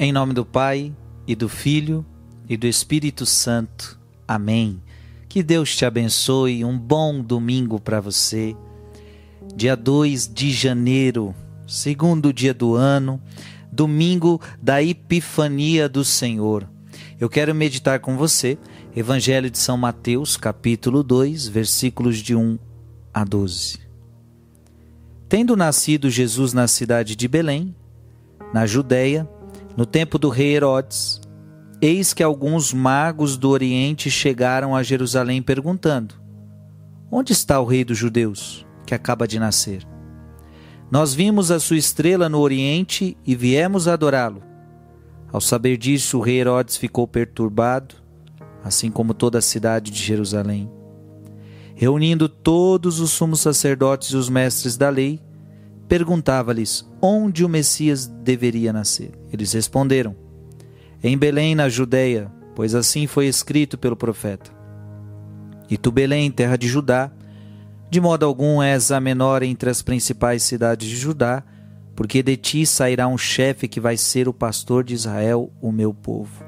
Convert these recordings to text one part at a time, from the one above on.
Em nome do Pai, e do Filho, e do Espírito Santo. Amém. Que Deus te abençoe. Um bom domingo para você. Dia 2 de janeiro, segundo dia do ano, domingo da Epifania do Senhor. Eu quero meditar com você Evangelho de São Mateus, capítulo 2, versículos de 1 a 12. Tendo nascido Jesus na cidade de Belém, na Judéia, no tempo do rei Herodes, eis que alguns magos do Oriente chegaram a Jerusalém perguntando: Onde está o rei dos judeus, que acaba de nascer? Nós vimos a sua estrela no Oriente e viemos adorá-lo. Ao saber disso, o rei Herodes ficou perturbado, assim como toda a cidade de Jerusalém. Reunindo todos os sumos sacerdotes e os mestres da lei, perguntava-lhes onde o Messias deveria nascer. Eles responderam: Em Belém, na Judéia, pois assim foi escrito pelo profeta. E tu, Belém, terra de Judá, de modo algum és a menor entre as principais cidades de Judá, porque de ti sairá um chefe que vai ser o pastor de Israel, o meu povo.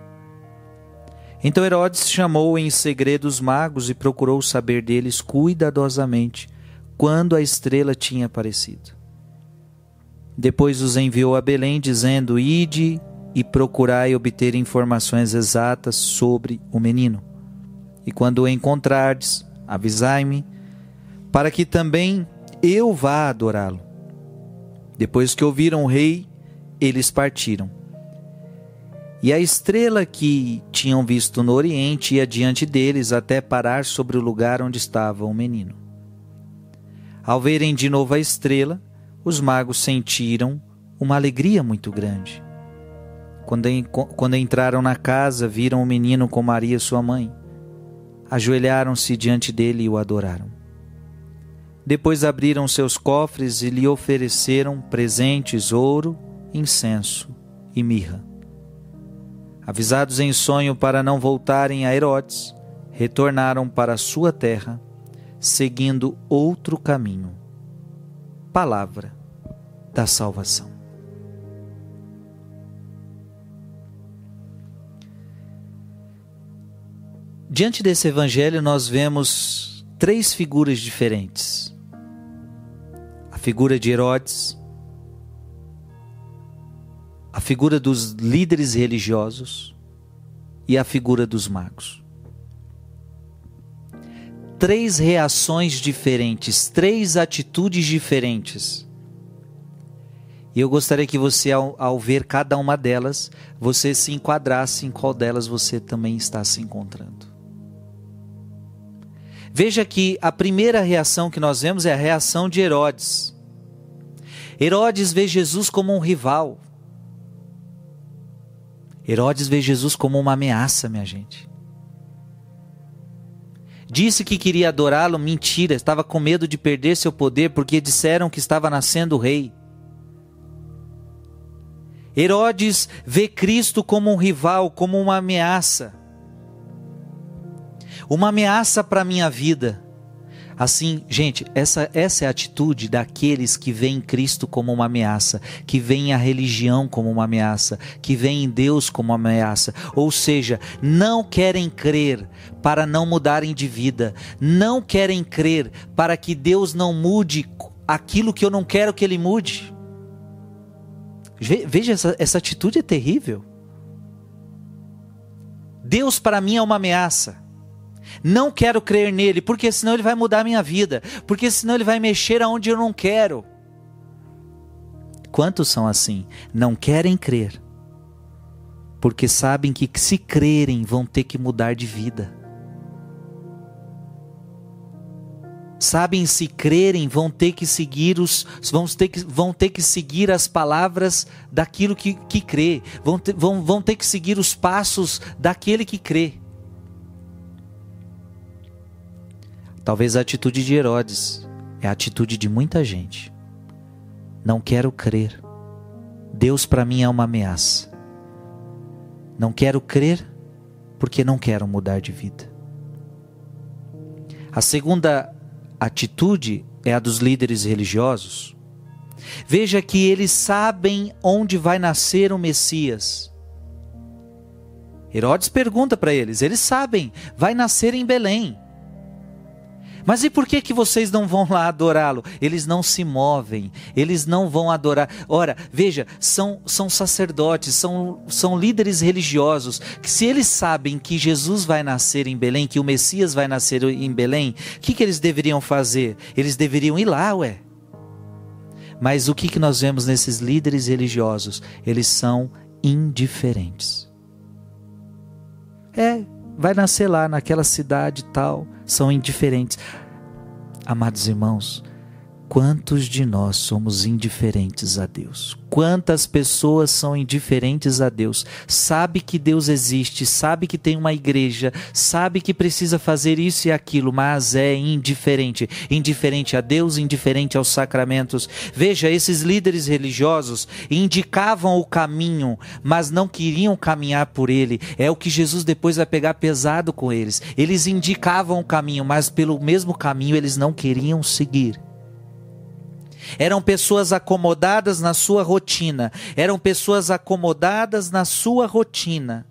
Então Herodes chamou em segredo os magos e procurou saber deles cuidadosamente quando a estrela tinha aparecido. Depois os enviou a Belém, dizendo: Ide e procurai obter informações exatas sobre o menino. E quando o encontrardes, avisai-me, para que também eu vá adorá-lo. Depois que ouviram o rei, eles partiram. E a estrela que tinham visto no oriente ia diante deles até parar sobre o lugar onde estava o menino. Ao verem de novo a estrela, os magos sentiram uma alegria muito grande. Quando, entraram na casa, viram o menino com Maria, sua mãe. Ajoelharam-se diante dele e o adoraram. Depois abriram seus cofres e lhe ofereceram presentes, ouro, incenso e mirra. Avisados em sonho para não voltarem a Herodes, retornaram para sua terra, seguindo outro caminho palavra da salvação. Diante desse evangelho, nós vemos três figuras diferentes: a figura de Herodes, a figura dos líderes religiosos e a figura dos magos três reações diferentes, três atitudes diferentes. E eu gostaria que você, ao, ao, ver cada uma delas, você se enquadrasse em qual delas você também está se encontrando. Veja que a primeira reação que nós vemos é a reação de Herodes. Herodes vê Jesus como um rival. Herodes vê Jesus como uma ameaça, minha gente. Disse que queria adorá-lo, mentira, estava com medo de perder seu poder porque disseram que estava nascendo rei. Herodes vê Cristo como um rival, como uma ameaça. Uma ameaça para a minha vida. Assim, gente, essa, essa é a atitude daqueles que veem Cristo como uma ameaça, que veem a religião como uma ameaça, que veem Deus como uma ameaça. Ou seja, não querem crer para não mudarem de vida, não querem crer para que Deus não mude aquilo que eu não quero que Ele mude. Veja, essa, essa atitude é terrível. Deus para mim é uma ameaça. Não quero crer nele, porque senão ele vai mudar a minha vida, porque senão ele vai mexer aonde eu não quero. Quantos são assim? Não querem crer, porque sabem que se crerem vão ter que mudar de vida. Sabem se crerem vão ter que seguir os vão ter que, vão ter que seguir as palavras daquilo que, que crê, vão ter, vão, vão ter que seguir os passos daquele que crê. Talvez a atitude de Herodes é a atitude de muita gente. Não quero crer. Deus para mim é uma ameaça. Não quero crer porque não quero mudar de vida. A segunda atitude é a dos líderes religiosos. Veja que eles sabem onde vai nascer o Messias. Herodes pergunta para eles, eles sabem, vai nascer em Belém. Mas e por que que vocês não vão lá adorá-lo? Eles não se movem, eles não vão adorar. Ora, veja, são, são sacerdotes, são, são líderes religiosos, que se eles sabem que Jesus vai nascer em Belém, que o Messias vai nascer em Belém, o que, que eles deveriam fazer? Eles deveriam ir lá, ué. Mas o que, que nós vemos nesses líderes religiosos? Eles são indiferentes. É, vai nascer lá naquela cidade tal, são indiferentes. Amados irmãos, Quantos de nós somos indiferentes a Deus? Quantas pessoas são indiferentes a Deus? Sabe que Deus existe, sabe que tem uma igreja, sabe que precisa fazer isso e aquilo, mas é indiferente. Indiferente a Deus, indiferente aos sacramentos. Veja, esses líderes religiosos indicavam o caminho, mas não queriam caminhar por ele. É o que Jesus depois vai pegar pesado com eles. Eles indicavam o caminho, mas pelo mesmo caminho eles não queriam seguir. Eram pessoas acomodadas na sua rotina, eram pessoas acomodadas na sua rotina,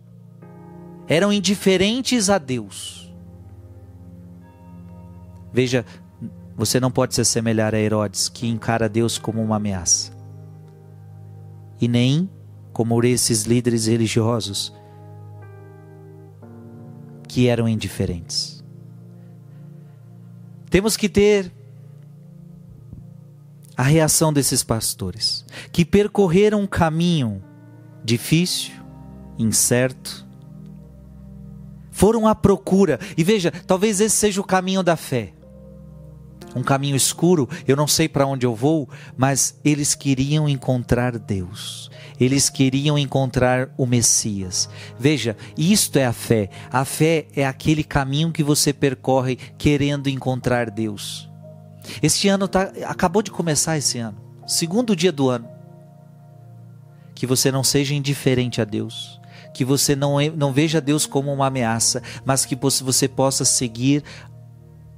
eram indiferentes a Deus. Veja, você não pode se assemelhar a Herodes, que encara Deus como uma ameaça, e nem como esses líderes religiosos que eram indiferentes. Temos que ter a reação desses pastores, que percorreram um caminho difícil, incerto, foram à procura, e veja, talvez esse seja o caminho da fé. Um caminho escuro, eu não sei para onde eu vou, mas eles queriam encontrar Deus. Eles queriam encontrar o Messias. Veja, isto é a fé. A fé é aquele caminho que você percorre querendo encontrar Deus. Este ano tá, acabou de começar esse ano, segundo dia do ano. Que você não seja indiferente a Deus, que você não, não veja Deus como uma ameaça, mas que você possa seguir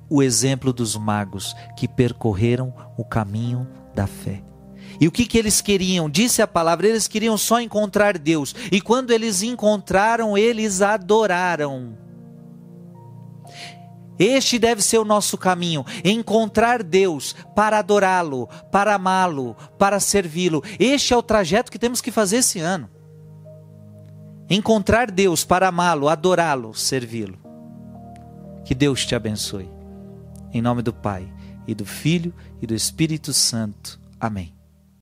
o exemplo dos magos que percorreram o caminho da fé. E o que, que eles queriam? Disse a palavra, eles queriam só encontrar Deus. E quando eles encontraram, eles adoraram. Este deve ser o nosso caminho: encontrar Deus para adorá-lo, para amá-lo, para servi-lo. Este é o trajeto que temos que fazer esse ano. Encontrar Deus para amá-lo, adorá-lo, servi-lo. Que Deus te abençoe. Em nome do Pai, e do Filho e do Espírito Santo. Amém.